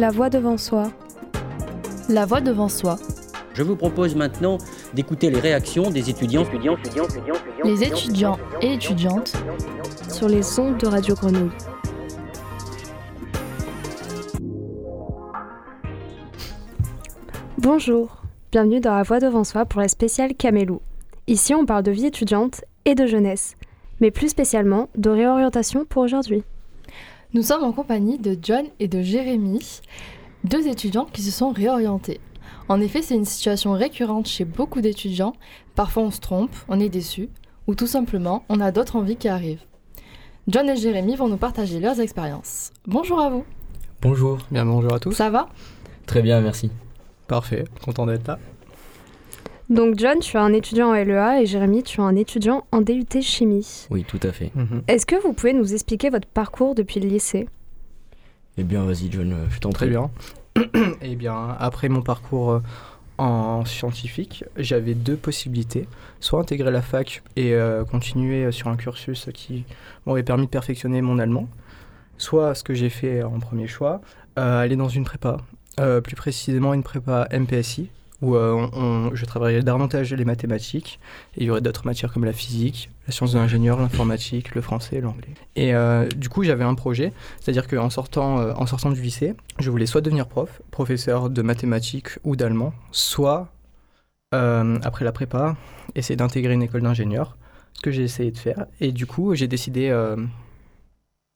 La voix devant soi. La voix devant soi. Je vous propose maintenant d'écouter les réactions des étudiants, étudiants, étudiants, étudiants, les étudiants et étudiantes sur les ondes de Radio Grenouille. Bonjour, bienvenue dans La Voix devant soi pour la spéciale Camélou. Ici, on parle de vie étudiante et de jeunesse, mais plus spécialement de réorientation pour aujourd'hui. Nous sommes en compagnie de John et de Jérémy, deux étudiants qui se sont réorientés. En effet, c'est une situation récurrente chez beaucoup d'étudiants. Parfois on se trompe, on est déçu, ou tout simplement on a d'autres envies qui arrivent. John et Jérémy vont nous partager leurs expériences. Bonjour à vous. Bonjour. Bien bonjour à tous. Ça va? Très bien, merci. Parfait, content d'être là. Donc John, tu es un étudiant en LEA et Jérémy, tu es un étudiant en DUT chimie. Oui, tout à fait. Mhm. Est-ce que vous pouvez nous expliquer votre parcours depuis le lycée? Eh bien, vas-y John, euh, je t'en Très bien. eh bien, après mon parcours euh, en scientifique, j'avais deux possibilités. Soit intégrer la fac et euh, continuer sur un cursus qui m'aurait permis de perfectionner mon allemand. Soit ce que j'ai fait en premier choix, aller dans une prépa. plus précisément une prépa MPSI, où euh, je travaillerais davantage les mathématiques. Et il y aurait d'autres matières comme la physique, la science de l'ingénieur, l'informatique, le français, l'anglais. Et euh, du coup, j'avais un projet, c'est-à-dire qu'en sortant, euh, sortant du lycée, je voulais soit devenir prof, professeur de mathématiques ou d'allemand, soit, après la prépa, essayer d'intégrer une école d'ingénieur, ce que j'ai essayé de faire. Et du coup, j'ai décidé,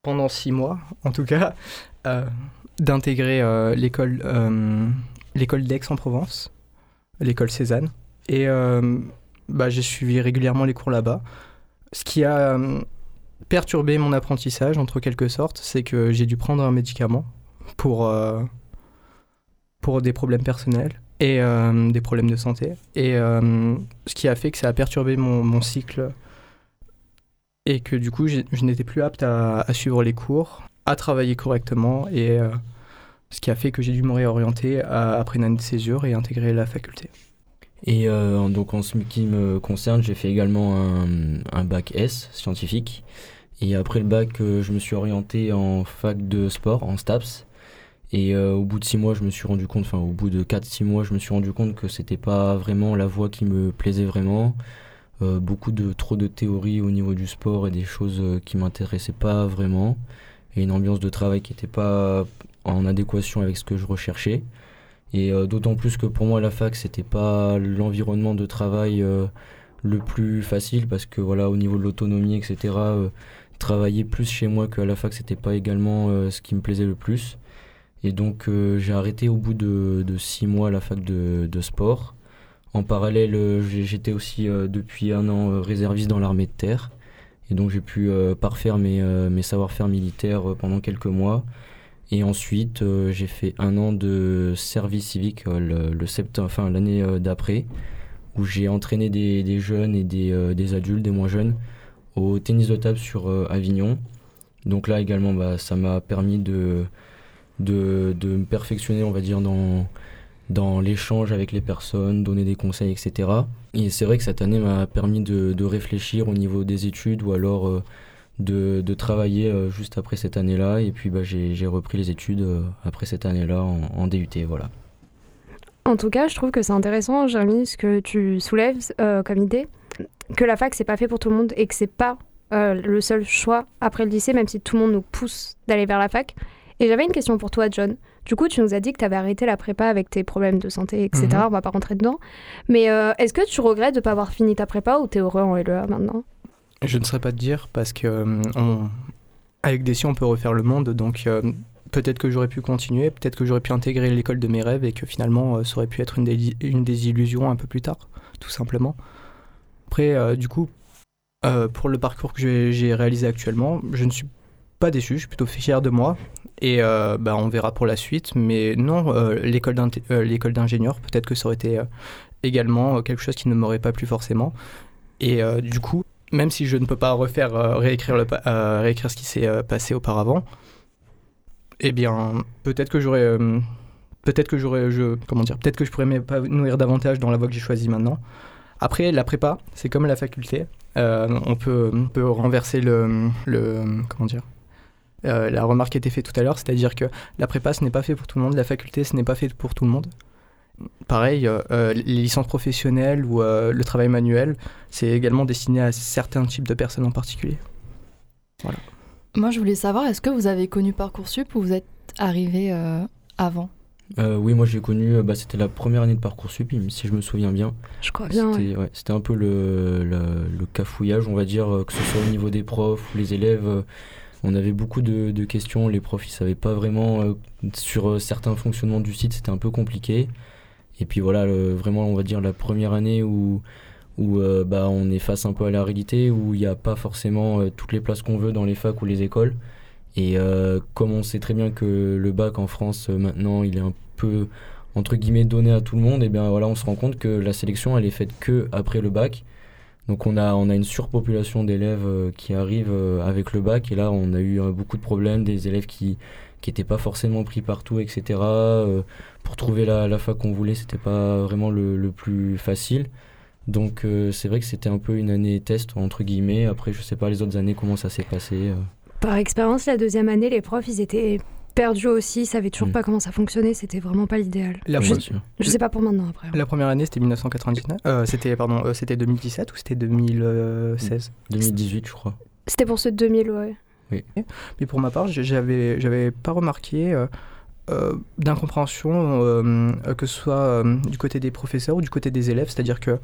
pendant six mois en tout cas, d'intégrer l'école l'école d'Aix-en-Provence l'école Cézanne. Et euh, bah, j'ai suivi régulièrement les cours là-bas. Ce qui a euh, perturbé mon apprentissage, entre quelque sorte, c'est que j'ai dû prendre un médicament pour, euh, pour des problèmes personnels et des problèmes de santé. Et ce qui a fait que ça a perturbé mon, mon cycle et que du coup, je n'étais plus apte à, à, suivre les cours, à travailler correctement et ce qui a fait que j'ai dû me réorienter après une année de césure et intégrer la faculté. Et euh, donc en ce qui me concerne, j'ai fait également un, bac S scientifique. Et après le bac, euh, je me suis orienté en fac de sport, en STAPS. Et euh, au bout de six mois, je me suis rendu compte, enfin au bout de 4-6 mois, je me suis rendu compte que c'était pas vraiment la voie qui me plaisait vraiment. beaucoup de trop de théories au niveau du sport et des choses qui m'intéressaient pas vraiment. Et une ambiance de travail qui n'était pas en adéquation avec ce que je recherchais. Et euh, d'autant plus que pour moi, la fac, c'était pas l'environnement de travail euh, le plus facile parce que voilà, au niveau de l'autonomie, etc., euh, travailler plus chez moi qu'à la fac, c'était pas également ce qui me plaisait le plus. Et donc, j'ai arrêté au bout de, de, six mois la fac de, sport. En parallèle, j'étais aussi depuis un an réserviste dans l'armée de terre. Et donc, j'ai pu parfaire mes, mes savoir-faire militaires pendant quelques mois. Et ensuite, euh, j'ai fait un an de service civique euh, le, septembre, enfin l'année euh, d'après, où j'ai entraîné des, jeunes et des, des, adultes, des moins jeunes, au tennis de table sur Avignon. Donc là également, bah, ça m'a permis de, de, de, me perfectionner, on va dire, dans, dans l'échange avec les personnes, donner des conseils, etc. Et c'est vrai que cette année m'a permis de, de, réfléchir au niveau des études ou alors de, travailler euh, juste après cette année-là. Et puis bah, j'ai repris les études euh, après cette année-là en, DUT. Voilà. En tout cas, je trouve que c'est intéressant, Jérémy, ce que tu soulèves euh, comme idée, que la fac, c'est pas fait pour tout le monde et que c'est pas le seul choix après le lycée, même si tout le monde nous pousse d'aller vers la fac. Et j'avais une question pour toi, John. Du coup, tu nous as dit que tu avais arrêté la prépa avec tes problèmes de santé, etc. Mhm. On va pas rentrer dedans. Mais est-ce que tu regrettes de pas avoir fini ta prépa ou tu es heureux en LEA maintenant? Je ne saurais pas te dire parce que euh, avec Desi, on peut refaire le monde. Donc euh, peut-être que j'aurais pu continuer, peut-être que j'aurais pu intégrer l'école de mes rêves et que finalement euh, ça aurait pu être une, des, illusions un peu plus tard, tout simplement. Après, du coup, pour le parcours que j'ai réalisé actuellement, je ne suis pas déçu, je suis plutôt fier de moi. Et bah, on verra pour la suite. Mais non, l'école d'ingénieur, peut-être que ça aurait été également quelque chose qui ne m'aurait pas plu forcément. Et du coup, même si je ne peux pas refaire, euh, réécrire, le, euh, réécrire ce qui s'est euh, passé auparavant, eh bien, peut-être que j'aurais, peut-être que j'aurais, je, comment dire, peut-être que je pourrais m'épanouir davantage dans la voie que j'ai choisie maintenant. Après, la prépa, c'est comme la faculté. on, peut, peut renverser le, le, comment dire, la remarque a été faite tout à l'heure, c'est-à-dire que la prépa, ce n'est pas fait pour tout le monde, la faculté, ce n'est pas fait pour tout le monde. Pareil, les licences professionnelles ou le travail manuel, c'est également destiné à certains types de personnes en particulier. Voilà. Moi, je voulais savoir, est-ce que vous avez connu Parcoursup ou vous êtes arrivé avant? Euh, oui, moi j'ai connu, euh, bah, c'était la première année de Parcoursup, si je me souviens bien. Je crois bien. C'était un peu le, le, cafouillage, on va dire, euh, que ce soit au niveau des profs ou les élèves. On avait beaucoup de, de questions, les profs ils savaient pas vraiment sur certains fonctionnements du site, c'était un peu compliqué. Et puis voilà, vraiment on va dire la première année où, où bah, on est face un peu à la réalité, où il n'y a pas forcément toutes les places qu'on veut dans les facs ou les écoles. Et euh, comme on sait très bien que le bac en France euh, maintenant il est un peu entre guillemets donné à tout le monde, et bien voilà on se rend compte que la sélection elle est faite que après le bac. Donc on a, on a une surpopulation d'élèves euh, qui arrivent avec le bac et là on a eu beaucoup de problèmes, des élèves qui qui n'étaient pas forcément pris partout, etc. pour trouver la, la fac qu'on voulait, c'était pas vraiment le, le, plus facile. Donc c'est vrai que c'était un peu une année test entre guillemets. Après je sais pas les autres années comment ça s'est passé. Par expérience, la deuxième année, les profs, ils étaient perdus aussi, ils savaient toujours mm. pas comment ça fonctionnait, c'était vraiment pas l'idéal. Je, je sais pas pour maintenant après. La première année, c'était 1999, euh, c'était pardon, euh, c'était 2017 ou c'était 2016 2018, je crois. C'était pour ceux de 2000, ouais. Oui. Mais pour ma part, j'avais j'avais pas remarqué euh, d'incompréhension que ce soit du côté des professeurs ou du côté des élèves, c'est-à-dire que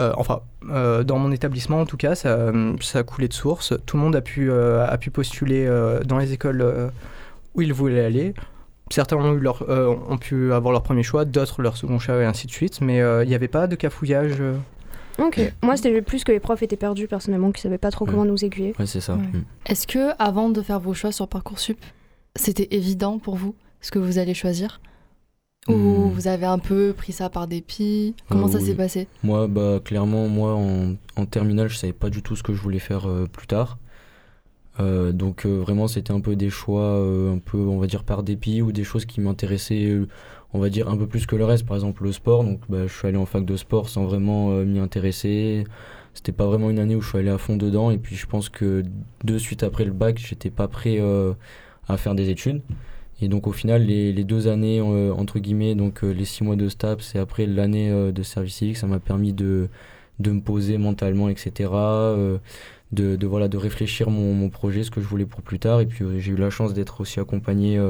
euh, enfin, euh, dans mon établissement, en tout cas, ça, ça, a coulé de source. Tout le monde a pu, euh, a pu postuler dans les écoles où ils voulaient aller. Certains ont, eu leur, ont pu avoir leur premier choix, d'autres leur second choix et ainsi de suite. Mais il n'y avait pas de cafouillage. Ok. Moi, c'était plus que les profs étaient perdus personnellement, qui ne savaient pas trop comment nous aiguiller. Ouais, c'est ça. Mm. Est-ce que avant de faire vos choix sur Parcoursup, c'était évident pour vous ce que vous allez choisir ou hmm. vous avez un peu pris ça par dépit Comment ça s'est passé Moi, bah, clairement, moi, en, en, terminale, je savais pas du tout ce que je voulais faire euh, plus tard. Euh, donc euh, vraiment, c'était un peu des choix, un peu, on va dire, par dépit ou des choses qui m'intéressaient, on va dire, un peu plus que le reste. Par exemple, le sport. Donc, bah, je suis allé en fac de sport sans vraiment m'y intéresser. C'était pas vraiment une année où je suis allé à fond dedans. Et puis, je pense que de suite après le bac, j'étais pas prêt à faire des études. Et donc au final, les, les deux années, euh, entre guillemets, donc euh, les six mois de STAPS et après l'année euh, de service civique, ça m'a permis de, de me poser mentalement, etc. De, voilà, de réfléchir mon, mon, projet, ce que je voulais pour plus tard. Et puis j'ai eu la chance d'être aussi accompagné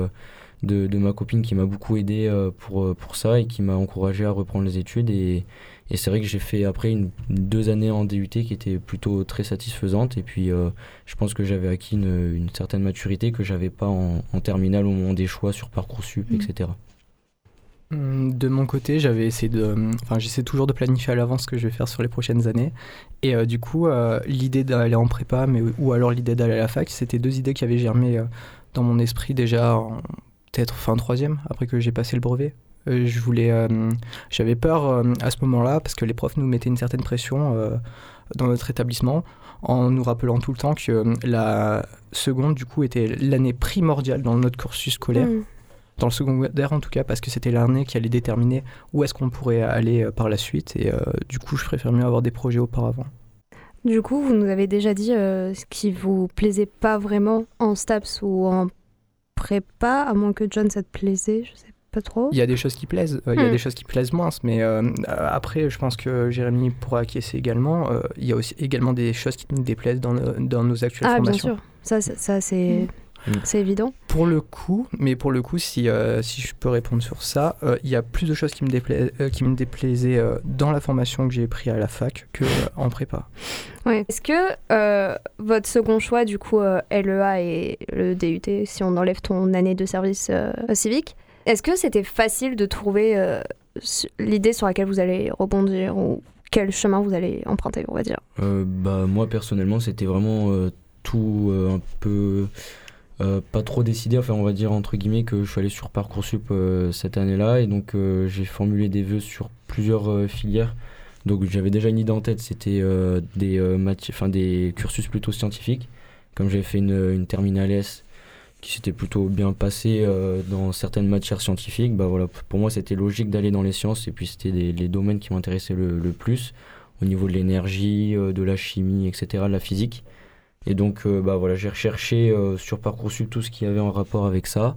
de, de, ma copine qui m'a beaucoup aidé pour, pour ça et qui m'a encouragé à reprendre les études. Et, et c'est vrai que j'ai fait après une, deux années en DUT qui étaient plutôt très satisfaisantes. Et puis euh, je pense que j'avais acquis une, une, certaine maturité que j'avais pas en, en, terminale au moment des choix sur Parcoursup, mmh. etc. Mmh, de mon côté, j'avais essayé de, enfin, j'essaie toujours de planifier à l'avance ce que je vais faire sur les prochaines années. Et euh, du coup, euh, l'idée d'aller en prépa, mais ou alors l'idée d'aller à la fac, c'était deux idées qui avaient germé euh, dans mon esprit déjà, peut-être fin troisième, après que j'ai passé le brevet. Euh, je voulais, euh, j'avais peur euh, à ce moment-là parce que les profs nous mettaient une certaine pression dans notre établissement en nous rappelant tout le temps que la seconde du coup était l'année primordiale dans notre cursus scolaire. Mm. Dans le secondaire en tout cas, parce que c'était l'année qui allait déterminer où est-ce qu'on pourrait aller par la suite. Et du coup, je préfère mieux avoir des projets auparavant. Du coup, vous nous avez déjà dit ce qui vous plaisait pas vraiment en STAPS ou en prépa, à moins que John, ça te plaisait, je sais trop. Il y a des choses qui plaisent, euh, il y a hmm. des choses qui plaisent moins, mais euh, après, je pense que Jérémy pourra acquiescer également. Euh, il y a aussi également des choses qui nous déplaisent dans, dans nos actuelles ah, formations. Bien sûr, ça, ça, c'est. Hmm. Mm. C'est évident. Pour le coup, mais pour le coup, si, euh, si je peux répondre sur ça, euh, il y a plus de choses qui me, euh, qui me déplaisaient dans la formation que j'ai pris à la fac que en prépa. Ouais. Est-ce que votre second choix, du coup, LEA et le DUT, si on enlève ton année de service civique, est-ce que c'était facile de trouver l'idée sur laquelle vous allez rebondir ou quel chemin vous allez emprunter, on va dire? Bah, Moi, personnellement, c'était vraiment tout un peu euh, pas trop décidé, enfin on va dire entre guillemets que je suis allé sur Parcoursup euh, cette année-là et donc euh, j'ai formulé des vœux sur plusieurs filières. Donc j'avais déjà une idée en tête, c'était des, enfin des cursus plutôt scientifiques. Comme j'avais fait une, terminale S qui s'était plutôt bien passée dans certaines matières scientifiques, bah voilà, pour moi c'était logique d'aller dans les sciences et puis c'était les domaines qui m'intéressaient le, plus au niveau de l'énergie, de la chimie, etc., de la physique. Et donc, bah voilà, j'ai recherché sur Parcoursup tout ce qui avait en rapport avec ça.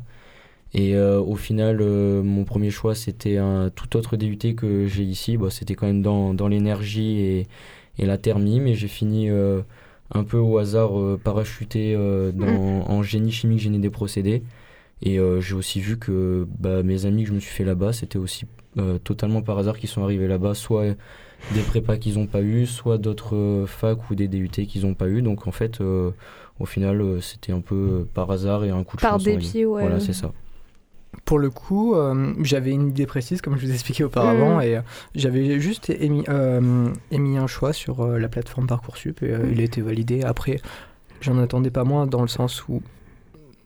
Et au final, mon premier choix, c'était un tout autre DUT que j'ai ici. Bah, c'était quand même dans, dans l'énergie et, et, la thermie, mais j'ai fini un peu au hasard parachuté dans, mmh. en génie chimique, génie des procédés. Et j'ai aussi vu que bah, mes amis que je me suis fait là-bas, c'était aussi totalement par hasard qu'ils sont arrivés là-bas, soit des prépas qu'ils n'ont pas eu, soit d'autres euh, facs ou des DUT qu'ils n'ont pas eu. Donc en fait, euh, au final, euh, c'était un peu par hasard et un coup de par chance. Par dépit, ouais. Voilà, c'est ça. Pour le coup, j'avais une idée précise, comme je vous expliquais auparavant, mm. et j'avais juste émis, émis, un choix sur la plateforme Parcoursup, et il a été validé. Après, j'en attendais pas moins, dans le sens où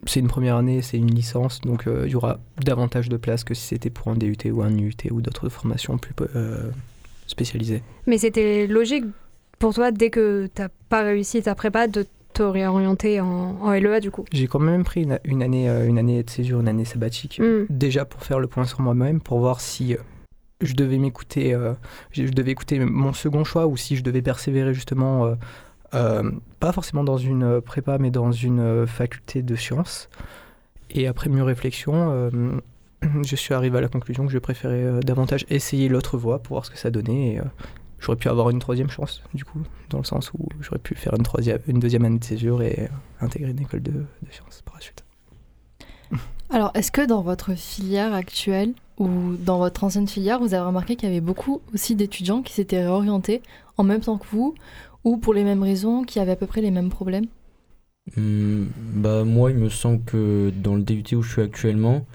c'est une première année, c'est une licence, donc il y aura davantage de place que si c'était pour un DUT ou un UT ou d'autres formations plus, spécialisé. Mais c'était logique pour toi, dès que tu n'as pas réussi ta prépa, de te réorienter en, LEA du coup J'ai quand même pris une, année, euh, une année de césure, une année sabbatique, mm. déjà pour faire le point sur moi-même, pour voir si euh, je devais m'écouter, euh, je devais écouter mon second choix ou si je devais persévérer justement, pas forcément dans une prépa, mais dans une faculté de sciences. Et après mieux réflexion, je suis arrivé à la conclusion que je préférais euh, davantage essayer l'autre voie pour voir ce que ça donnait. Et, euh, j'aurais pu avoir une troisième chance, du coup, dans le sens où j'aurais pu faire une, troisième, une deuxième année de césure et euh, intégrer une école de, de sciences par la suite. Alors, est-ce que dans votre filière actuelle ou dans votre ancienne filière, vous avez remarqué qu'il y avait beaucoup aussi d'étudiants qui s'étaient réorientés en même temps que vous ou pour les mêmes raisons, qui avaient à peu près les mêmes problèmes? Hmm, bah, Moi, il me semble que dans le DUT où je suis actuellement,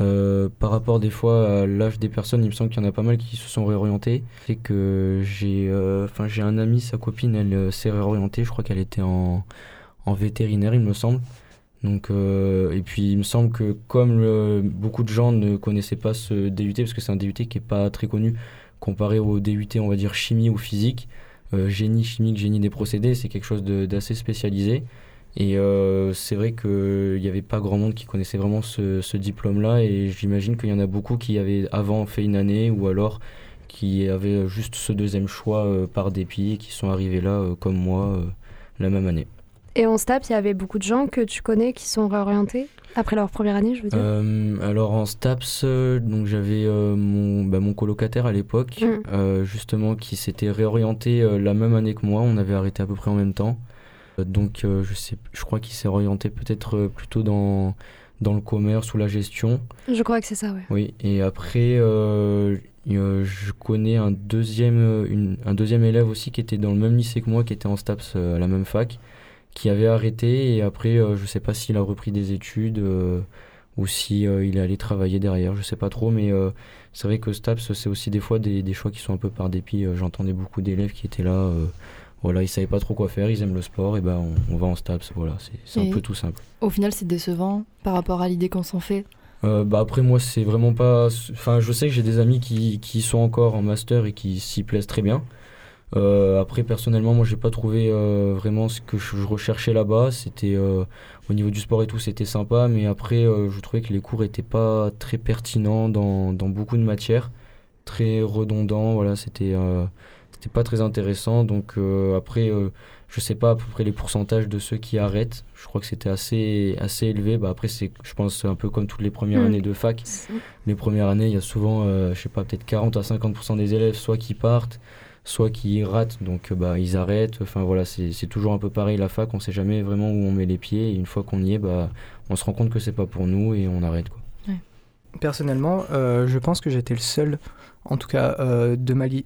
euh, par rapport des fois à l'âge des personnes, il me semble qu'il y en a pas mal qui se sont réorientés. C'est que j'ai euh, j'ai un ami, sa copine, elle euh, s'est réorientée. Je crois qu'elle était en, en, vétérinaire, il me semble. Donc, et puis il me semble que comme beaucoup de gens ne connaissaient pas ce DUT, parce que c'est un DUT qui est pas très connu comparé au DUT, on va dire chimie ou physique, génie chimique, génie des procédés, c'est quelque chose d'assez spécialisé. Et euh, c'est vrai qu'il n'y avait pas grand monde qui connaissait vraiment ce, diplôme-là et j'imagine qu'il y en a beaucoup qui avaient avant fait une année ou alors qui avaient juste ce deuxième choix euh, par dépit et qui sont arrivés là euh, comme moi la même année. Et en STAPS, il y avait beaucoup de gens que tu connais qui sont réorientés après leur première année, je veux dire? Alors en STAPS, donc j'avais mon, bah, mon colocataire à l'époque, mm. justement, qui s'était réorienté la même année que moi. On avait arrêté à peu près en même temps. Donc euh, je, sais, je crois qu'il s'est orienté peut-être euh, plutôt dans, dans le commerce ou la gestion. Je crois que c'est ça, oui. Oui, et après, euh, je connais un deuxième, un deuxième élève aussi qui était dans le même lycée que moi, qui était en STAPS à la même fac, qui avait arrêté et après, je ne sais pas s'il a repris des études ou si il est allé travailler derrière, je sais pas trop, mais c'est vrai que STAPS, c'est aussi des fois des, des, choix qui sont un peu par dépit. J'entendais beaucoup d'élèves qui étaient là voilà, ils savaient pas trop quoi faire, ils aiment le sport, et ben on, va en STAPS, voilà, c'est un peu tout simple. Au final, c'est décevant par rapport à l'idée qu'on s'en fait? Euh, bah après moi c'est vraiment pas enfin je sais que j'ai des amis qui, qui, sont encore en master et qui s'y plaisent très bien. Euh, après personnellement moi j'ai pas trouvé euh, vraiment ce que je recherchais là-bas. C'était au niveau du sport et tout c'était sympa mais après je trouvais que les cours étaient pas très pertinents dans, dans beaucoup de matières. Très redondants voilà c'était c'était pas très intéressant. Donc euh, après, euh, je sais pas à peu près les pourcentages de ceux qui arrêtent. Je crois que c'était assez, assez élevé. Bah, après, c'est, je pense, un peu comme toutes les premières mm. années de fac. Les premières années, il y a souvent, euh, je sais pas, peut-être 40 à 50% des élèves, soit qui partent, soit qui ratent, donc bah, ils arrêtent. Enfin voilà, c'est, toujours un peu pareil la fac, on sait jamais vraiment où on met les pieds. Et une fois qu'on y est, bah, on se rend compte que c'est pas pour nous et on arrête. Quoi. Personnellement, je pense que j'étais le seul, en tout cas de Mali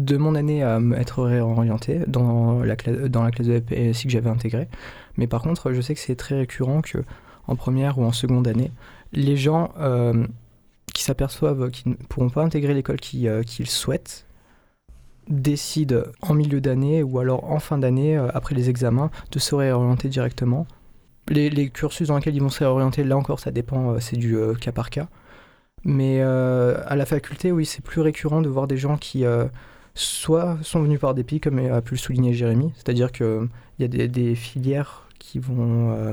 de mon année à être réorienté dans la, classe, dans la classe de PSI que j'avais intégrée. Mais par contre, je sais que c'est très récurrent que en première ou en seconde année, les gens euh, qui s'aperçoivent qu'ils ne pourront pas intégrer l'école euh, qu'ils souhaitent décident en milieu d'année ou alors en fin d'année, euh, après les examens, de se réorienter directement. Les, cursus dans lesquels ils vont se réorienter, là encore, ça dépend, c'est du cas par cas. Mais à la faculté, oui, c'est plus récurrent de voir des gens qui soit sont venus par dépit, comme a pu le souligner Jérémy, c'est-à-dire qu'il y a des, filières qui vont euh,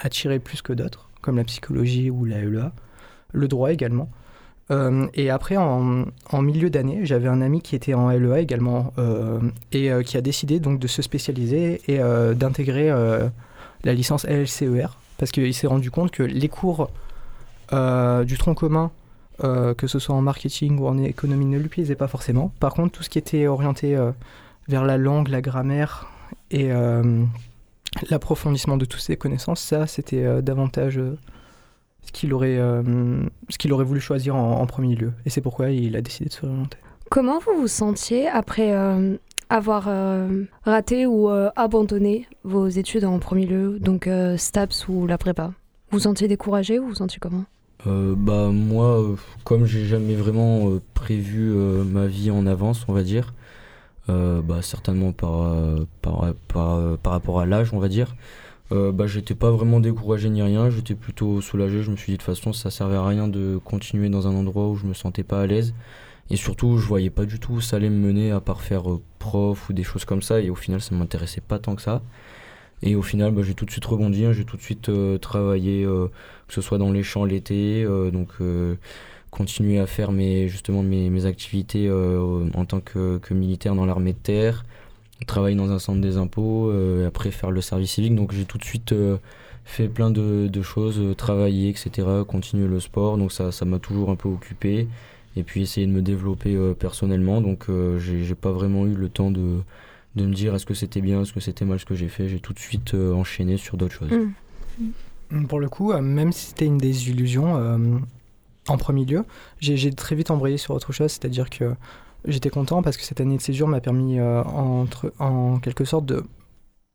attirer plus que d'autres, comme la psychologie ou la LEA, le droit également. Euh, et après, en, milieu d'année, j'avais un ami qui était en LEA également euh, et euh, qui a décidé donc de se spécialiser et euh, d'intégrer euh, la licence LLCER parce qu'il s'est rendu compte que les cours euh, du tronc commun, euh, que ce soit en marketing ou en économie, ne lui plaisaient pas forcément. Par contre, tout ce qui était orienté euh, vers la langue, la grammaire et euh, l'approfondissement de toutes ses connaissances, ça, c'était davantage ce qu'il aurait, ce qu'il aurait voulu choisir en, premier lieu. Et c'est pourquoi il a décidé de se réorienter. Comment vous vous sentiez après avoir raté ou abandonné vos études en premier lieu, donc STAPS ou la prépa? Vous vous sentiez découragé ou vous vous sentiez comment? Euh, bah moi, comme j'ai jamais vraiment euh, prévu euh, ma vie en avance, on va dire, euh, bah certainement par, par, par, par rapport à l'âge, on va dire, bah j'étais pas vraiment découragé ni rien, j'étais plutôt soulagé, je me suis dit de toute façon ça servait à rien de continuer dans un endroit où je me sentais pas à l'aise. Et surtout, je voyais pas du tout où ça allait me mener à part faire prof ou des choses comme ça. Et au final, ça m'intéressait pas tant que ça. Et au final, bah, j'ai tout de suite rebondi, hein, j'ai tout de suite euh, travaillé, euh, que ce soit dans les champs l'été, euh, donc continuer à faire mes, justement mes, activités en tant que, militaire dans l'armée de terre, travailler dans un centre des impôts, et après faire le service civique. Donc j'ai tout de suite fait plein de, choses, travailler, etc., continuer le sport. Donc ça m'a toujours un peu occupé. Et puis essayer de me développer personnellement. Donc j'ai pas vraiment eu le temps de, de me dire est-ce que c'était bien, est-ce que c'était mal ce que j'ai fait. J'ai tout de suite euh, enchaîné sur d'autres choses. Mm. Pour le coup, euh, même si c'était une désillusion euh, en premier lieu, j'ai très vite embrayé sur autre chose, c'est-à-dire que j'étais content parce que cette année de césure m'a permis euh, entre, en quelque sorte de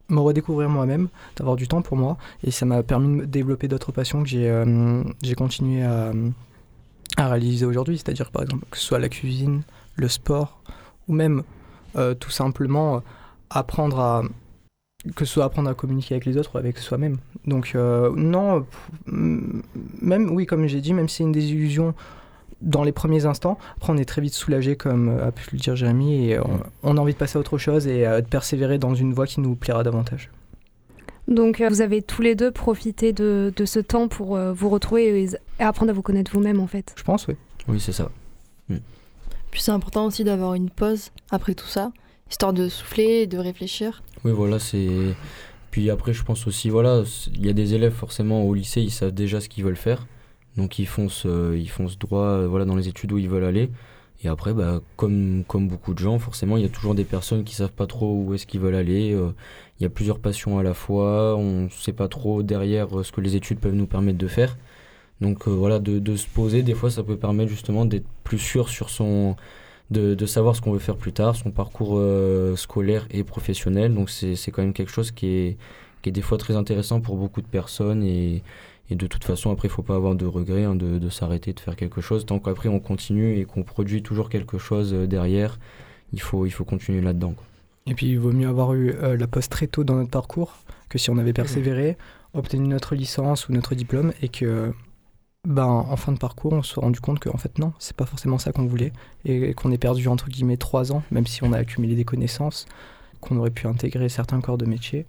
me redécouvrir moi-même, d'avoir du temps pour moi, et ça m'a permis de développer d'autres passions que j'ai euh, j'ai continué à, à réaliser aujourd'hui, c'est-à-dire par exemple que ce soit la cuisine, le sport, ou même tout simplement euh, apprendre à que ce soit apprendre à communiquer avec les autres ou avec soi-même. Donc euh, non, mm, même oui, comme j'ai dit, même si c'est une désillusion dans les premiers instants, après on est très vite soulagé, comme euh, a pu le dire Jérémy, et on, on a envie de passer à autre chose et euh, de persévérer dans une voie qui nous plaira davantage. Donc euh, vous avez tous les deux profité de, de ce temps pour euh, vous retrouver et, et apprendre à vous connaître vous-même en fait. Je pense, oui. Oui, c'est ça. Puis c'est important aussi d'avoir une pause après tout ça, histoire de souffler de réfléchir. Oui, voilà, c'est. Puis après, je pense aussi, voilà, il y a des élèves forcément au lycée, ils savent déjà ce qu'ils veulent faire. Donc ils foncent, euh, ils foncent droit euh, voilà, dans les études où ils veulent aller. Et après, bah, comme, comme beaucoup de gens, forcément, il y a toujours des personnes qui savent pas trop où est-ce qu'ils veulent aller. euh, Il y a plusieurs passions à la fois. On sait pas trop derrière euh, ce que les études peuvent nous permettre de faire. Donc euh, voilà, de, de se poser, des fois, ça peut permettre justement d'être plus sûr sur son. De, de savoir ce qu'on veut faire plus tard, son parcours euh, scolaire et professionnel. Donc c'est quand même quelque chose qui est, qui est des fois très intéressant pour beaucoup de personnes. Et, et de toute façon, après, il faut pas avoir de regrets hein, de, de s'arrêter de faire quelque chose. Tant qu'après, on continue et qu'on produit toujours quelque chose euh, derrière, il faut, il faut continuer là-dedans. Et puis il vaut mieux avoir eu euh, la pause très tôt dans notre parcours que si on avait persévéré, obtenu notre licence ou notre diplôme et que ben, en fin de parcours on se soit rendu compte qu'en fait non, c'est pas forcément ça qu'on voulait et qu'on ait perdu entre guillemets trois ans, même si on a accumulé des connaissances, qu'on aurait pu intégrer certains corps de métier.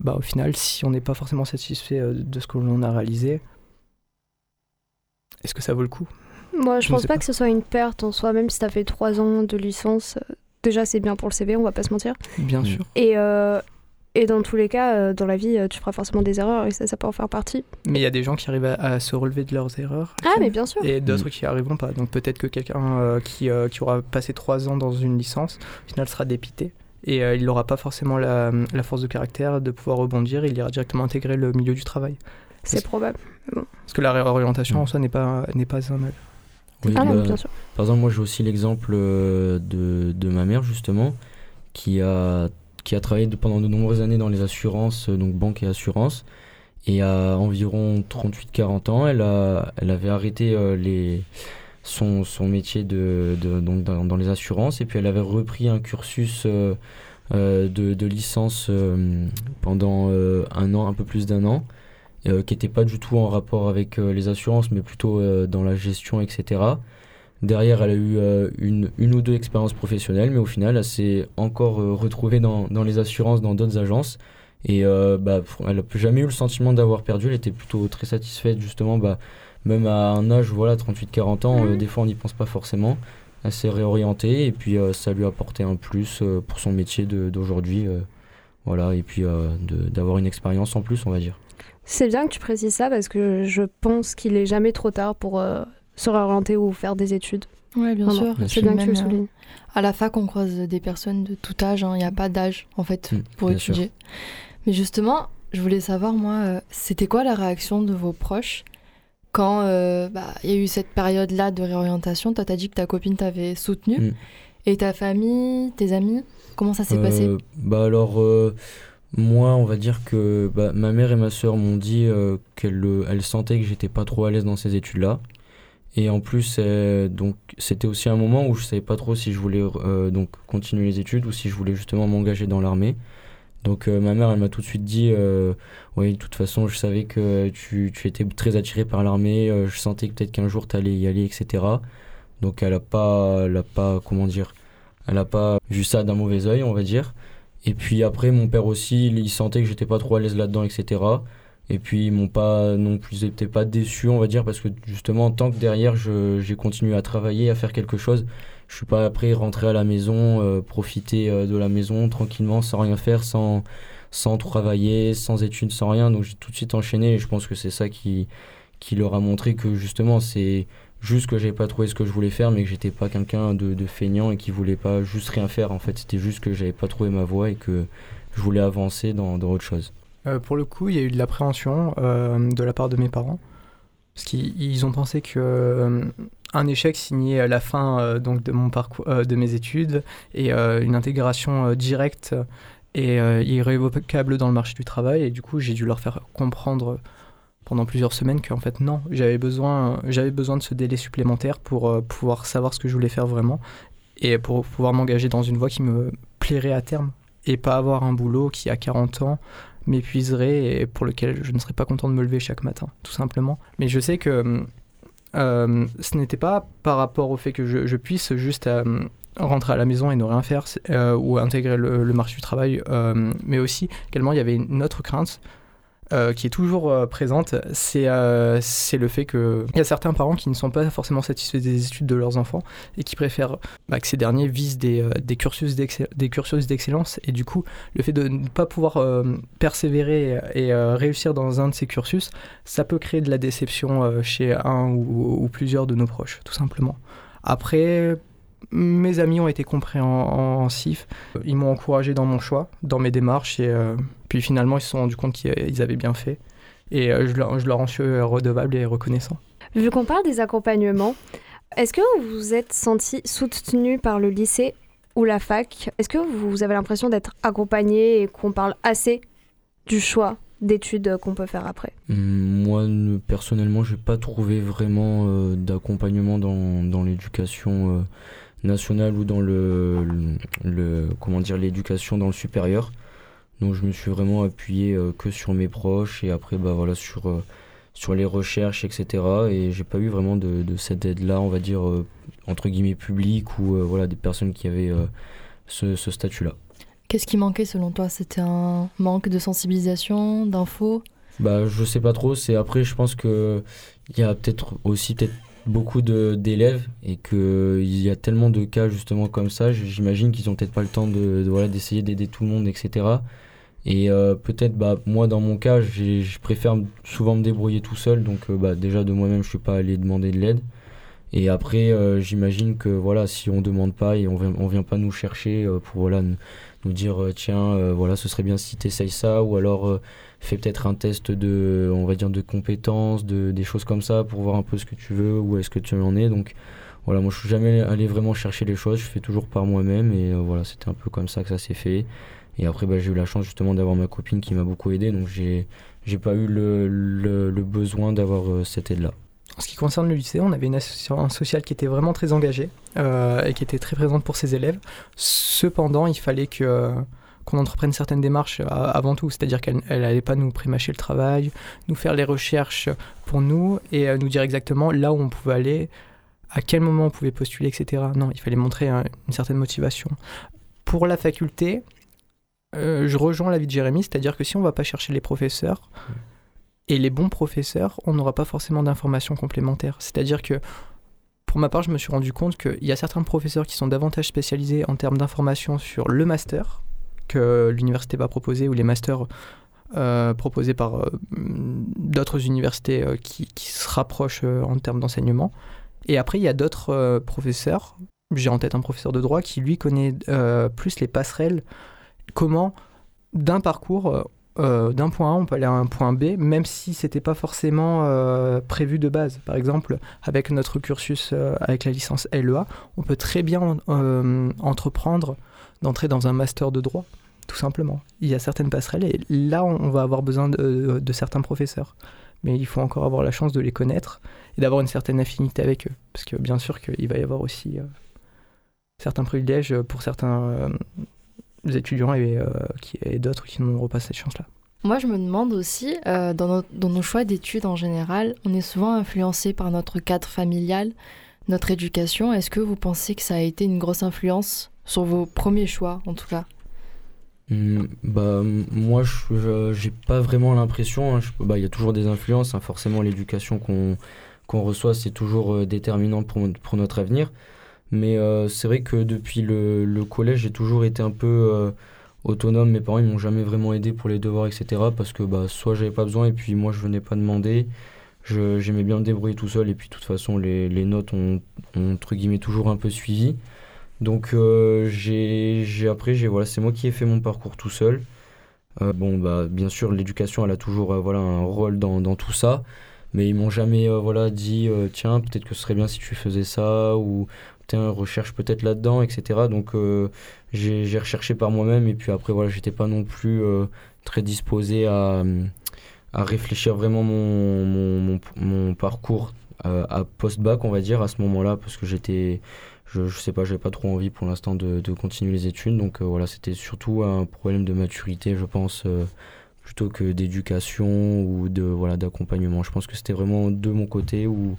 Bah, au final, si on n'est pas forcément satisfait euh, de ce que l'on a réalisé, est-ce que ça vaut le coup? Moi je Je ne pense pas pas. que ce soit une perte en soi, même si t'as fait trois ans de licence. Déjà c'est bien pour le CV, on va pas se mentir. Bien Mm. sûr. Et, euh, et dans tous les cas, euh, dans la vie, euh, tu feras forcément des erreurs et ça, ça peut en faire partie. Mais il y a des gens qui arrivent à, à se relever de leurs erreurs. Ah mais bien sûr. et d'autres qui arriveront pas. Donc peut-être que quelqu'un euh, qui, euh, qui aura passé trois ans dans une licence, au final sera dépité. Et euh, il n'aura pas forcément la, la force de caractère de pouvoir rebondir, il ira directement intégrer le milieu du travail. C'est probable. Parce que la réorientation Mm. en soi n'est pas, n'est pas un mal. Oui, Ah non, bah, bien sûr. Par exemple, moi j'ai aussi l'exemple de, de ma mère justement, qui a, qui a travaillé pendant de nombreuses années dans les assurances, euh, donc banque et assurance. Et à environ 38-40 ans, elle, a, elle avait arrêté euh, son, métier de, donc dans, les assurances et puis elle avait repris un cursus euh, de, licence pendant un an, un peu plus d'un an, qui n'était pas du tout en rapport avec les assurances, mais plutôt dans la gestion, etc. Derrière, elle a eu euh, une, une ou deux expériences professionnelles, mais au final, elle s'est encore euh, retrouvée dans, dans les assurances, dans d'autres agences. Et euh, bah, elle n'a jamais eu le sentiment d'avoir perdu. Elle était plutôt très satisfaite, justement. Bah, même à un âge, voilà, 38-40 ans, Mhm. des fois on n'y pense pas forcément. Elle s'est réorientée et puis ça lui a apporté un plus pour son métier d'aujourd'hui. voilà, et puis d'avoir une expérience en plus, on va dire. C'est bien que tu précises ça parce que je pense qu'il est jamais trop tard pour euh, se réorienter ou faire des études. Ouais, bien sûr. C'est bien que tu le euh, soulignes. À la fac, on croise des personnes de tout âge. hein. Il n'y a pas d'âge, en fait, Mm, pour sûr. étudier. Mais justement, je voulais savoir, moi, euh, c'était quoi la réaction de vos proches quand euh, bah, il y a eu cette période-là de réorientation? Toi, t'as dit que ta copine t'avait soutenu. Mm. Et ta famille, tes amis Comment ça s'est Euh, passé? Bah alors, euh, moi, on va dire que bah, ma mère et ma soeur m'ont dit euh, qu'elles elles sentaient que j'étais pas trop à l'aise dans ces études-là. Et en plus, euh, donc c'était aussi un moment où je savais pas trop si je voulais euh, donc continuer les études ou si je voulais justement m'engager dans l'armée. Donc euh, ma mère, elle m'a tout de suite dit, oui, de toute façon, je savais que tu, tu étais très attiré par l'armée, je sentais peut-être qu'un jour tu allais y aller, etc. Donc elle a pas, pas, comment dire, elle a pas vu ça d'un mauvais œil, on va dire. Et puis après, mon père aussi, il, il sentait que j'étais pas trop à l'aise là-dedans, etc. Et puis ils m'ont pas non plus, ils pas déçus, on va dire, parce que justement, tant que derrière, j'ai continué à travailler, à faire quelque chose, je suis pas après rentré à la maison, euh, profiter euh, de la maison tranquillement, sans rien faire, sans, sans travailler, sans études, sans rien. Donc j'ai tout de suite enchaîné et je pense que c'est ça qui, qui leur a montré que justement, c'est juste que j'avais pas trouvé ce que je voulais faire, mais que j'étais pas quelqu'un de, de feignant et qui voulait pas juste rien faire. En fait, c'était juste que j'avais pas trouvé ma voie et que je voulais avancer dans, dans autre chose. Euh, pour le coup, il y a eu de l'appréhension euh, de la part de mes parents. Parce qu'ils ils ont pensé que euh, un échec signait la fin donc de mon parcours, de mes études et une intégration directe et irrévocable dans le marché du travail. Et du coup, j'ai dû leur faire comprendre pendant plusieurs semaines qu'en fait non, j'avais besoin, j'avais besoin de ce délai supplémentaire pour pouvoir savoir ce que je voulais faire vraiment et pour pouvoir m'engager dans une voie qui me plairait à terme et pas avoir un boulot qui à 40 ans m'épuiserait et pour lequel je ne serais pas content de me lever chaque matin, tout simplement. Mais je sais que euh, ce n'était pas par rapport au fait que je, puisse juste euh, rentrer à la maison et ne rien faire euh, ou intégrer le, marché du travail, mais aussi également il y avait une autre crainte euh, qui est toujours euh, présente, c'est euh, le fait qu'il y a certains parents qui ne sont pas forcément satisfaits des études de leurs enfants et qui préfèrent bah, que ces derniers visent des, euh, des cursus d'excellence et du coup le fait de ne pas pouvoir persévérer et réussir dans un de ces cursus, ça peut créer de la déception chez un ou plusieurs de nos proches, tout simplement. Après, mes amis ont été compréhensifs, ils m'ont encouragé dans mon choix, dans mes démarches, et euh, puis finalement ils se sont rendus compte qu'ils avaient bien fait, et euh, je, leur, je leur en suis redevable et reconnaissant. Vu qu'on parle des accompagnements, est-ce que vous vous êtes senti soutenu par le lycée ou la fac? Est-ce que vous avez l'impression d'être accompagné et qu'on parle assez du choix d'études qu'on peut faire après? Hum, Moi, ne- personnellement, j'ai pas trouvé vraiment euh, d'accompagnement dans, dans l'éducation euh, nationale ou dans le, le, le- comment dire l'éducation dans le supérieur. Donc, je me suis vraiment appuyé euh, que sur mes proches et après, bah voilà, sur euh, sur les recherches, etc. Et j'ai pas eu vraiment de, de cette aide-là, on va dire euh, entre guillemets publique ou voilà des personnes qui avaient ce, ce statut-là. Qu'est-ce qui manquait selon toi? C'était un manque de sensibilisation, d'infos? Bah, je sais pas trop. C'est après, je pense que il y a peut-être aussi peut-être beaucoup d'élèves et que il y a tellement de cas justement comme ça. J'imagine qu'ils ont peut-être pas le temps de, voilà d'essayer d'aider tout le monde, etc. Et euh, peut-être, bah, moi dans mon cas, je préfère souvent me débrouiller tout seul. Donc, euh, bah, déjà de moi-même, je suis pas allé demander de l'aide. Et après, euh, j'imagine que voilà, si on demande pas et on vient, vient pas nous chercher pour voilà nous, dire tiens, voilà, ce serait bien si tu essayes ça ou alors fais peut-être un test de, on va dire, de compétences, de, des choses comme ça pour voir un peu ce que tu veux, où est-ce que tu en es. Donc voilà, moi je suis jamais allé vraiment chercher les choses, je fais toujours par moi-même et euh, voilà, c'était un peu comme ça que ça s'est fait. Et après, bah, j'ai eu la chance justement d'avoir ma copine qui m'a beaucoup aidé, donc j'ai j'ai pas eu le, le, besoin d'avoir euh, cette aide-là. En ce qui concerne le lycée, on avait une association sociale qui était vraiment très engagée euh, et qui était très présente pour ses élèves. Cependant, il fallait que qu'on entreprenne certaines démarches euh, avant tout, c'est-à-dire qu'elle n'allait pas nous prémâcher le travail, nous faire les recherches pour nous et euh, nous dire exactement là où on pouvait aller, à quel moment on pouvait postuler, etc. Non, il fallait montrer euh, une certaine motivation. Pour la faculté, euh, je rejoins l'avis de Jérémy, c'est-à-dire que si on va pas chercher les professeurs et les bons professeurs, on n'aura pas forcément d'informations complémentaires. C'est-à-dire que pour ma part, je me suis rendu compte qu'il y a certains professeurs qui sont davantage spécialisés en termes d'informations sur le master que l'université va proposer ou les masters euh, proposés par euh, d'autres universités euh, qui, qui, se rapprochent en termes d'enseignement. Et après, il y a d'autres professeurs. J'ai en tête un professeur de droit qui, lui, connaît plus les passerelles, comment d'un parcours d'un point A, on peut aller à un point B, même si c'était pas forcément prévu de base. Par exemple, avec notre cursus, avec la licence LEA, on peut très bien entreprendre d'entrer dans un master de droit tout simplement. Il y a certaines passerelles et là, on va avoir besoin de, certains professeurs. Mais il faut encore avoir la chance de les connaître et d'avoir une certaine affinité avec eux. Parce que bien sûr qu'il va y avoir aussi euh, certains privilèges pour certains euh, étudiants et, euh, d'autres qui n'auront pas cette chance-là. Moi, je me demande aussi, dans, nos choix d'études en général, on est souvent influencé par notre cadre familial, notre éducation. Est-ce que vous pensez que ça a été une grosse influence sur vos premiers choix, en tout cas? Hmm, bah, moi, je j'ai pas vraiment l'impression. Hein, bah, il y a toujours des influences. Hein, forcément, l'éducation qu'on reçoit, c'est toujours euh, déterminant pour, pour notre avenir. Mais euh, c'est vrai que depuis le, le collège, j'ai toujours été un peu euh, autonome. Mes parents, ils m'ont jamais vraiment aidé pour les devoirs, etc. Parce que bah, soit j'avais pas besoin, et puis moi, je venais pas demander. J'aimais bien me débrouiller tout seul, et puis de toute façon, les, les notes ont, ont, entre guillemets, toujours un peu suivi. Donc euh, j'ai après j'ai voilà c'est moi qui ai fait mon parcours tout seul. Euh, bon bah bien sûr l'éducation elle a toujours euh, voilà un rôle dans, dans, tout ça, mais ils m'ont jamais voilà dit tiens peut-être que ce serait bien si tu faisais ça ou tiens recherche peut-être là-dedans etc. Donc j'ai recherché par moi-même et puis après voilà j'étais pas non plus très disposé à, à réfléchir vraiment mon, mon, mon, mon parcours à post-bac on va dire à ce moment-là parce que j'étais je, je sais pas, j'avais pas trop envie pour l'instant de, continuer les études. Donc euh, voilà, c'était surtout un problème de maturité, je pense, euh, plutôt que d'éducation ou de voilà d'accompagnement. Je pense que c'était vraiment de mon côté où,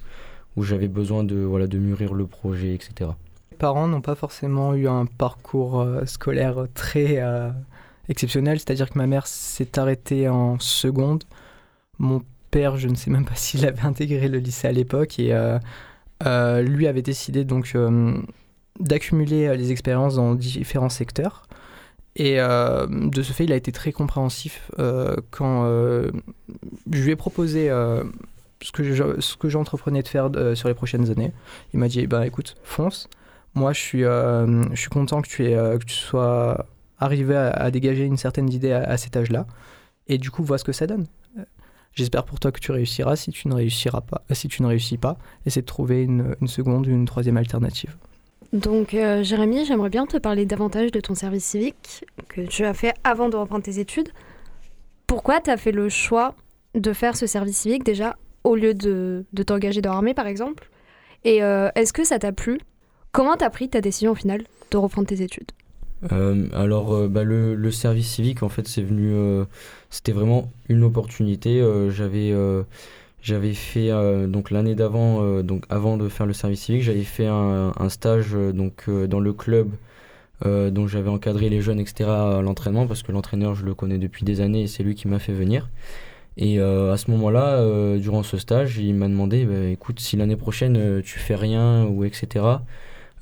où j'avais besoin de, voilà, de mûrir le projet, etc. Mes parents n'ont pas forcément eu un parcours euh, scolaire très exceptionnel, c'est-à-dire que ma mère s'est arrêtée en seconde. Mon père, je ne sais même pas s'il avait intégré le lycée à l'époque et euh, lui avait décidé donc euh, d'accumuler euh, les expériences dans différents secteurs. Et de ce fait, il a été très compréhensif quand je lui ai proposé ce que j'entreprenais de faire sur les prochaines années. Il m'a dit, bah, écoute, fonce. Moi, je suis, content que tu, aies, que tu sois arrivé à, dégager une certaine idée à, à cet âge-là. Et du coup, vois ce que ça donne. J'espère pour toi que tu réussiras. Si tu ne réussiras pas, si tu ne réussis pas, essaie de trouver une, une seconde ou une troisième alternative. Donc, euh, Jérémy, j'aimerais bien te parler davantage de ton service civique que tu as fait avant de reprendre tes études. Pourquoi tu as fait le choix de faire ce service civique déjà au lieu de, de t'engager dans l'armée, par exemple? Et euh, est-ce que ça t'a plu? Comment t'as pris ta décision au final de reprendre tes études? Euh, alors, euh, bah, le, le, service civique, en fait, c'est venu. Euh, c'était vraiment une opportunité. j'avais. j'avais fait donc l'année d'avant, donc avant de faire le service civique, j'avais fait un, un stage donc dans le club dont j'avais encadré les jeunes, etc. à l'entraînement parce que l'entraîneur je le connais depuis des années et c'est lui qui m'a fait venir. Et à ce moment-là, durant ce stage, il m'a demandé, bah, écoute, si l'année prochaine tu fais rien ou etc.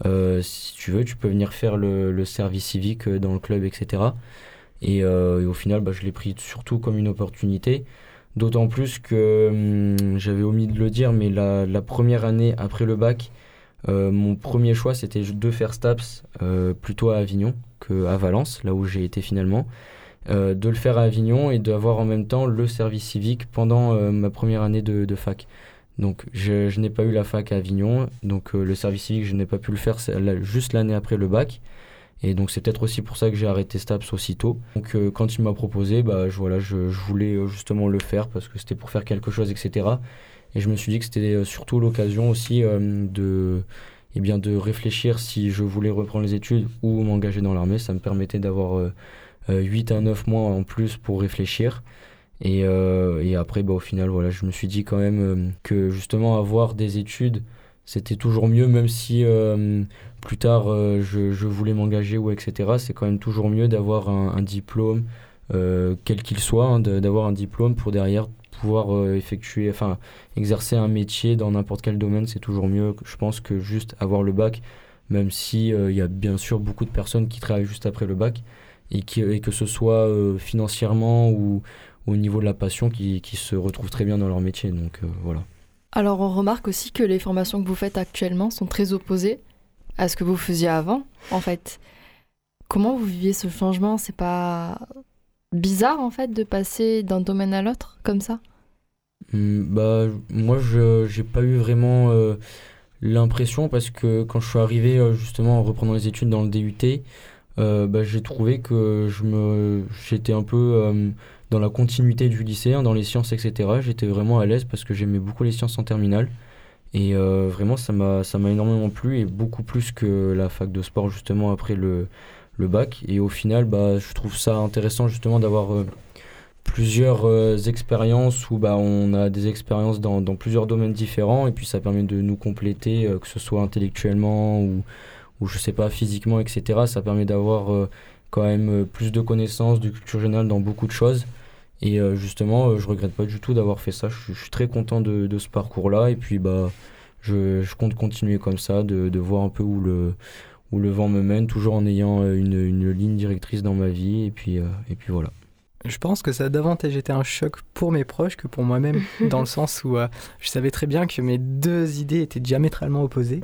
Euh, si tu veux, tu peux venir faire le, service civique euh, dans le club, etc. Et, euh, et au final, bah, je l'ai pris surtout comme une opportunité. D'autant plus que hum, j'avais omis de le dire, mais la, première année après le bac, mon premier choix c'était de faire STAPS plutôt à Avignon qu'à Valence, là où j'ai été finalement. De le faire à Avignon et d'avoir en même temps le service civique pendant ma première année de, de fac. Donc je, je n'ai pas eu la fac à Avignon, donc euh, le service civique je n'ai pas pu le faire juste l'année après le bac. Et donc c'est peut-être aussi pour ça que j'ai arrêté STAPS aussitôt. Donc euh, quand il m'a proposé, bah, je, voilà, je, je, voulais euh, justement le faire parce que c'était pour faire quelque chose, etc. Et je me suis dit que c'était surtout l'occasion aussi de, eh bien, de réfléchir si je voulais reprendre les études ou m'engager dans l'armée. Ça me permettait d'avoir 8 à 9 mois en plus pour réfléchir. Et, euh, et après, bah, au final, voilà, je me suis dit quand même euh, que justement avoir des études, c'était toujours mieux, même si plus tard je, je, voulais m'engager ou etc. C'est quand même toujours mieux d'avoir un, diplôme, quel qu'il soit, hein, d'avoir un diplôme pour derrière pouvoir effectuer, enfin exercer un métier dans n'importe quel domaine, c'est toujours mieux, je pense, que juste avoir le bac, même si il y a bien sûr beaucoup de personnes qui travaillent juste après le bac et, qui, et que ce soit financièrement ou au niveau de la passion qui, qui, se retrouvent très bien dans leur métier. Donc voilà. Alors on remarque aussi que les formations que vous faites actuellement sont très opposées à ce que vous faisiez avant, en fait. Comment vous viviez ce changement? C'est pas bizarre, en fait, de passer d'un domaine à l'autre, comme ça? Hmm, Bah, moi, je j'ai pas eu vraiment euh, l'impression, parce que quand je suis arrivé, euh, justement, en reprenant les études dans le DUT, euh, bah, j'ai trouvé que je me j'étais un peu dans la continuité du lycée, hein, dans les sciences, etc. J'étais vraiment à l'aise parce que j'aimais beaucoup les sciences en terminale. Et euh, vraiment, ça m'a, énormément plu et beaucoup plus que la fac de sport, justement, après le, le bac. Et au final, bah, je trouve ça intéressant, justement, d'avoir euh, plusieurs euh, expériences où bah, on a des expériences dans, dans, plusieurs domaines différents. Et puis, ça permet de nous compléter, que ce soit intellectuellement ou, ou, je sais pas, physiquement, etc. Ça permet d'avoir quand même plus de connaissances, de culture générale dans beaucoup de choses. Et euh, justement, euh, je regrette pas du tout d'avoir fait ça. Je, suis très content de, de ce parcours-là. Et puis, bah, je, je, compte continuer comme ça, de, de, voir un peu où le, où le vent me mène, toujours en ayant euh, une, une ligne directrice dans ma vie. Et puis, et puis voilà. Je pense que ça a davantage été un choc pour mes proches que pour moi-même, dans le sens où je savais très bien que mes deux idées étaient diamétralement opposées.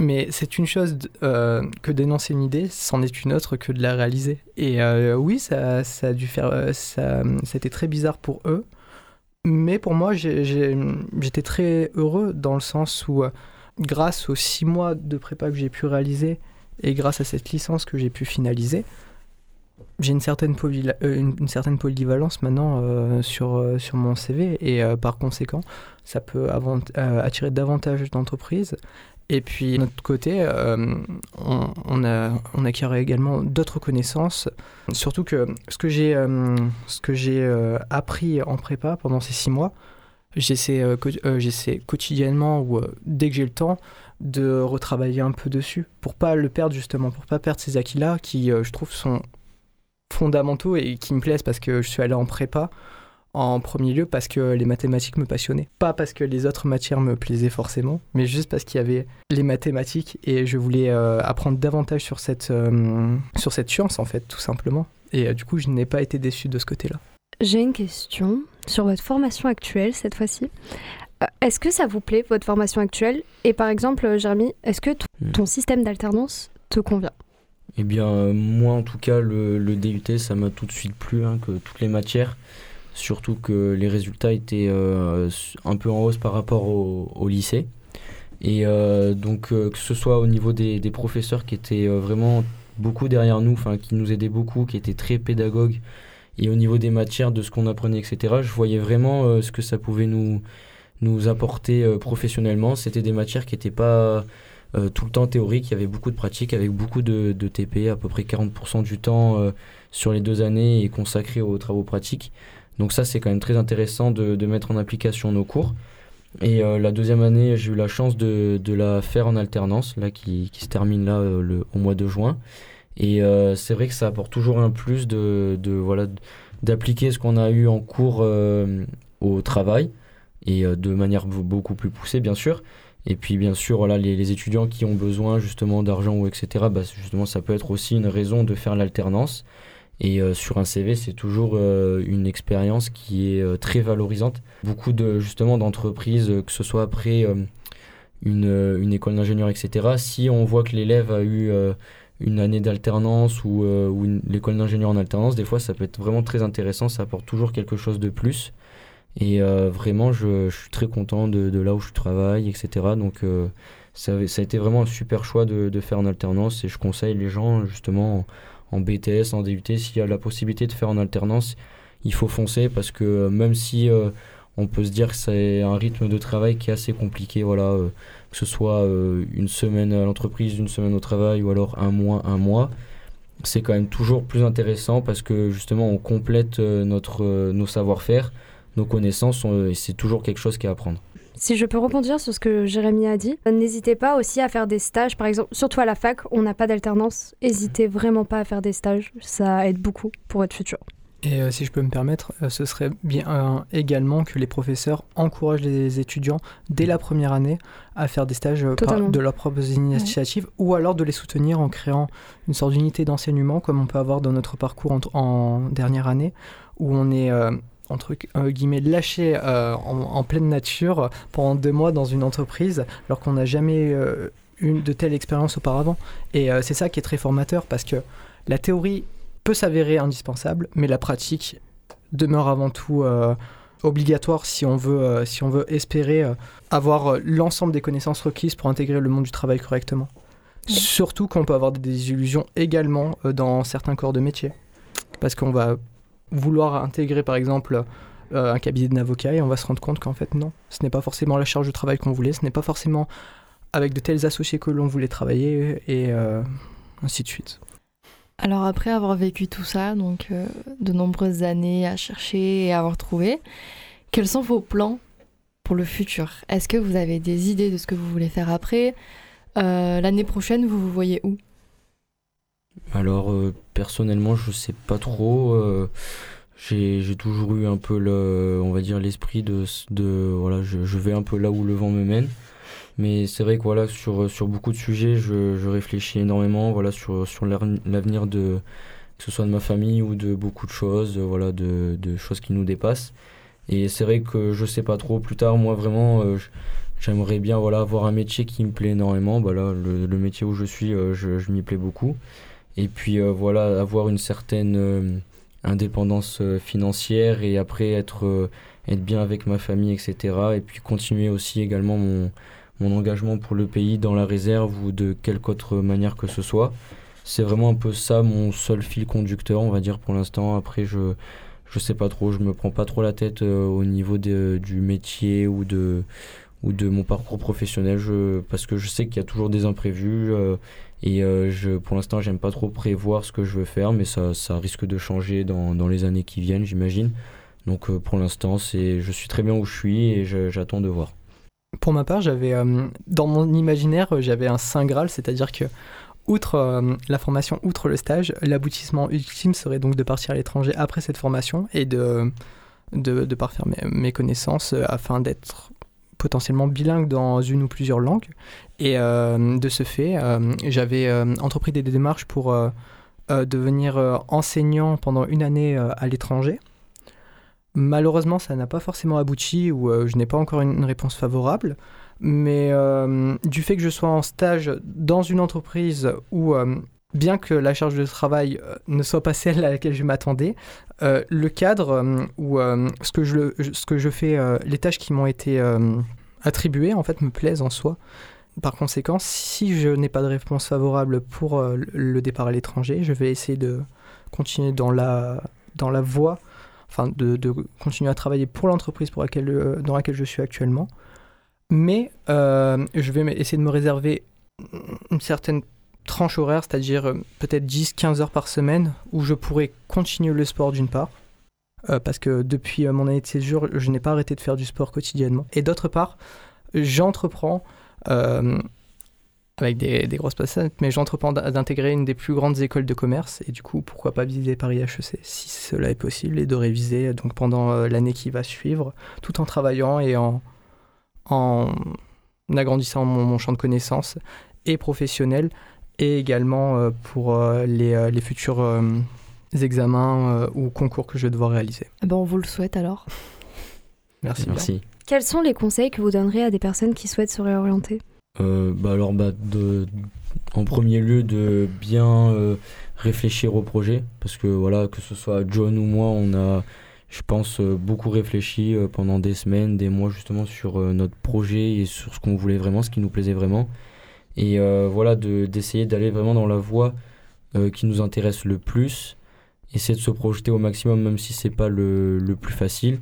Mais c'est une chose euh, que d'énoncer une idée, c'en est une autre que de la réaliser. Et euh, oui, ça, a dû faire. Euh, ça, c'était très bizarre pour eux. Mais pour moi, j'étais très heureux dans le sens où, grâce aux six mois de prépa que j'ai pu réaliser et grâce à cette licence que j'ai pu finaliser, j'ai une certaine, une, certaine polyvalence maintenant sur, sur mon CV et par conséquent, ça peut attirer davantage d'entreprises et puis, de notre côté, euh, on, on acquiert également d'autres connaissances. Surtout que ce que j'ai euh, euh, appris en prépa pendant ces six mois, j'essaie j'essaie quotidiennement ou dès que j'ai le temps de retravailler un peu dessus pour pas le perdre justement, pour pas perdre ces acquis-là qui, je trouve, sont fondamentaux et qui me plaisent parce que je suis allé en prépa en premier lieu parce que les mathématiques me passionnaient. Pas parce que les autres matières me plaisaient forcément, mais juste parce qu'il y avait les mathématiques et je voulais euh, apprendre davantage sur cette, euh, sur cette science en fait, tout simplement. Et euh, du coup, je n'ai pas été déçu de ce côté-là. J'ai une question sur votre formation actuelle cette fois-ci. Est-ce que ça vous plaît, votre formation actuelle? Et par exemple, Jérémy, est-ce que hmm. ton système d'alternance te convient? Eh bien, moi en tout cas, le, le DUT, ça m'a tout de suite plu, hein, que toutes les matières surtout que les résultats étaient euh, un peu en hausse par rapport au, lycée. Et euh, donc euh, que ce soit au niveau des, professeurs qui étaient vraiment beaucoup derrière nous, qui nous aidaient beaucoup, qui étaient très pédagogues, et au niveau des matières, de ce qu'on apprenait, etc., je voyais vraiment ce que ça pouvait nous, nous apporter professionnellement. C'était des matières qui n'étaient pas tout le temps théoriques, il y avait beaucoup de pratiques avec beaucoup de TP, à peu près 40% du temps sur les deux années est consacré aux travaux pratiques. Donc ça, c'est quand même très intéressant de, mettre en application nos cours. Et euh, la deuxième année, j'ai eu la chance de, la faire en alternance, là, qui, se termine là euh, au mois de juin. Et euh, c'est vrai que ça apporte toujours un plus de, d'appliquer ce qu'on a eu en cours au travail et de manière beaucoup plus poussée, bien sûr. Et puis bien sûr, les, étudiants qui ont besoin justement d'argent ou etc. Bah, justement, ça peut être aussi une raison de faire l'alternance. Et euh, sur un CV, c'est toujours euh, une expérience qui est euh, très valorisante. Beaucoup de justement d'entreprises, que ce soit après une, une, école d'ingénieur, etc. Si on voit que l'élève a eu une année d'alternance ou, l'école d'ingénieur en alternance, des fois ça peut être vraiment très intéressant, ça apporte toujours quelque chose de plus. Et vraiment, je, suis très content de, là où je travaille, etc. Donc ça, ça, a été vraiment un super choix de, de, faire en alternance et je conseille les gens justement en BTS, en DUT, s'il y a la possibilité de faire en alternance, il faut foncer parce que euh, même si euh, on peut se dire que c'est un rythme de travail qui est assez compliqué, voilà, euh, que ce soit une semaine à l'entreprise, une semaine au travail ou alors un mois, un mois, c'est quand même toujours plus intéressant parce que justement on complète notre, nos savoir-faire, nos connaissances et c'est toujours quelque chose qui est à apprendre. Si je peux rebondir sur ce que Jérémy a dit, n'hésitez pas aussi à faire des stages, par exemple, surtout à la fac, on n'a pas d'alternance. N'hésitez vraiment pas à faire des stages, ça aide beaucoup pour votre futur. Et euh, si je peux me permettre, euh, ce serait bien euh, également que les professeurs encouragent les étudiants dès la première année à faire des stages par- de leurs propres initiatives ou alors de les soutenir en créant une sorte d'unité d'enseignement comme on peut avoir dans notre parcours en, en dernière année où on est entre euh, guillemets lâché euh, en, en pleine nature pendant deux mois dans une entreprise alors qu'on n'a jamais euh, eu de telle expérience auparavant. Et euh, c'est ça qui est très formateur parce que la théorie peut s'avérer indispensable, mais la pratique demeure avant tout euh, obligatoire si on veut, euh, si on veut espérer euh, avoir euh, l'ensemble des connaissances requises pour intégrer le monde du travail correctement. Surtout qu'on peut avoir des désillusions également euh, dans certains corps de métier. Parce qu'on va vouloir intégrer par exemple euh, un cabinet d'avocat et on va se rendre compte qu'en fait non, ce n'est pas forcément la charge de travail qu'on voulait, ce n'est pas forcément avec de tels associés que l'on voulait travailler et euh, ainsi de suite. Alors après avoir vécu tout ça, donc euh, de nombreuses années à chercher et à avoir trouvé, quels sont vos plans pour le futur? Est-ce que vous avez des idées de ce que vous voulez faire après? L'année prochaine, vous vous voyez où? Alors euh, personnellement, je sais pas trop. euh, j'ai toujours eu un peu le, on va dire l'esprit de, de voilà, je, je vais un peu là où le vent me mène. Mais c'est vrai que voilà, sur, sur beaucoup de sujets, je, je réfléchis énormément, voilà, sur, sur l'avenir de que ce soit de ma famille ou de beaucoup de choses, voilà, de, de choses qui nous dépassent. Et c'est vrai que je sais pas trop. Plus tard, moi vraiment, euh, j'aimerais bien voilà avoir un métier qui me plaît énormément. Bah là, le, métier où je suis, euh, je m'y plais beaucoup. Et puis euh, voilà, avoir une certaine euh, indépendance euh, financière et après être, être bien avec ma famille, etc. Et puis continuer aussi également mon, mon engagement pour le pays dans la réserve ou de quelque autre manière que ce soit. C'est vraiment un peu ça mon seul fil conducteur, on va dire pour l'instant. Après, je je sais pas trop, je me prends pas trop la tête au niveau de- du métier ou de ou de mon parcours professionnel, parce que je sais qu'il y a toujours des imprévus. Et euh, je, pour l'instant, j'aime pas trop prévoir ce que je veux faire, mais ça, ça risque de changer dans, dans les années qui viennent, j'imagine. Donc euh, pour l'instant, c'est, je suis très bien où je suis et j'attends de voir. Pour ma part, j'avais euh, dans mon imaginaire, j'avais un saint graal, c'est-à-dire que outre la formation, outre le stage, l'aboutissement ultime serait donc de partir à l'étranger après cette formation et de de, de parfaire mes, connaissances afin d'être potentiellement bilingue dans une ou plusieurs langues. Et euh, de ce fait, euh, j'avais euh, entrepris des démarches pour devenir enseignant pendant une année à l'étranger. Malheureusement, ça n'a pas forcément abouti ou je n'ai pas encore une, réponse favorable. Mais du fait que je sois en stage dans une entreprise où, bien que la charge de travail ne soit pas celle à laquelle je m'attendais, le cadre euh, ce, que je, fais, les tâches qui m'ont été attribuées, en fait, me plaisent en soi. Par conséquent, si je n'ai pas de réponse favorable pour euh, le- départ à l'étranger, je vais essayer de continuer dans la, dans la voie, enfin de, de continuer à travailler pour l'entreprise pour laquelle, euh, dans laquelle je suis actuellement. Mais euh, je vais essayer de me réserver une certaine tranche horaire, c'est-à-dire peut-être 10-15 heures par semaine, où je pourrais continuer le sport d'une part, parce que depuis mon année de séjour, je n'ai pas arrêté de faire du sport quotidiennement. Et d'autre part, j'entreprends, avec des, des grosses passages, mais j'entreprends d'in- d'intégrer une des plus grandes écoles de commerce, et du coup, pourquoi pas viser Paris HEC, si cela est possible, et de réviser euh, donc pendant euh, l'année qui va suivre, tout en travaillant et en, en agrandissant mon, mon champ de connaissances et professionnel, et également euh, pour euh, les, euh, les futurs euh, examens euh, ou concours que je vais devoir réaliser. Eh ben, On vous le souhaite alors. Merci. Quels sont les conseils que vous donneriez à des personnes qui souhaitent se réorienter? Euh, bah alors, bah, de, en premier lieu, de bien euh, réfléchir au projet, parce que voilà, que ce soit John ou moi, on a, je pense, euh, beaucoup réfléchi euh, pendant des semaines, des mois justement sur euh, notre projet et sur ce qu'on voulait vraiment, ce qui nous plaisait vraiment. Et euh, voilà, de- d'essayer d'aller vraiment dans la voie euh, qui nous intéresse le plus, essayer de se projeter au maximum, même si c'est pas le, le plus facile.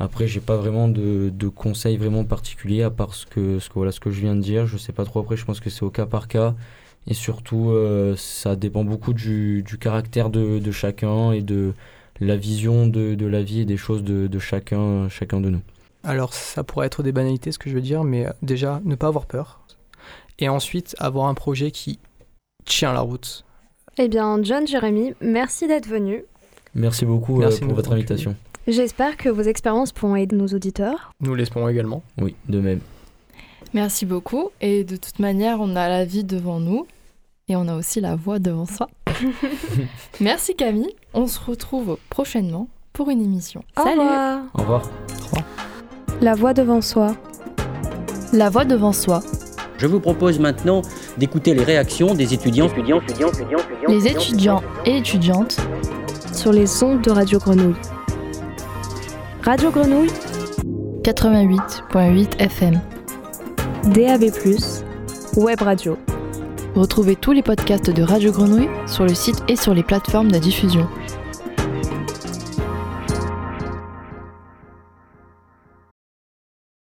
Après, j'ai pas vraiment de, de conseils vraiment particuliers à part ce que, ce que, voilà, ce que je viens de dire. Je sais pas trop après, je pense que c'est au cas par cas. Et surtout, euh, ça dépend beaucoup du, du caractère de, de chacun et de la vision de, de la vie et des choses de, de chacun, chacun de nous. Alors ça pourrait être des banalités ce que je veux dire, mais euh, déjà ne pas avoir peur. Et ensuite avoir un projet qui tient la route. Eh bien, John, Jérémy, merci d'être venu. Merci beaucoup euh, Merci pour votre invitation. J'espère que vos expériences pourront aider nos auditeurs. Nous l'espérons également. Oui, de même. Merci beaucoup. Et de toute manière, on a la vie devant nous et on a aussi la voix devant soi. Merci Camille. On se retrouve prochainement pour une émission. Au Salut revoir. Au revoir. La voix devant soi. La voix devant soi. Je vous propose maintenant d'écouter les réactions des étudiants, étudiants, étudiants, étudiants, étudiants, Les étudiants et étudiantes sur les ondes de Radio Grenouille. Radio Grenouille, 88.8 FM. DAB+, Web Radio. Retrouvez tous les podcasts de Radio Grenouille sur le site et sur les plateformes de diffusion.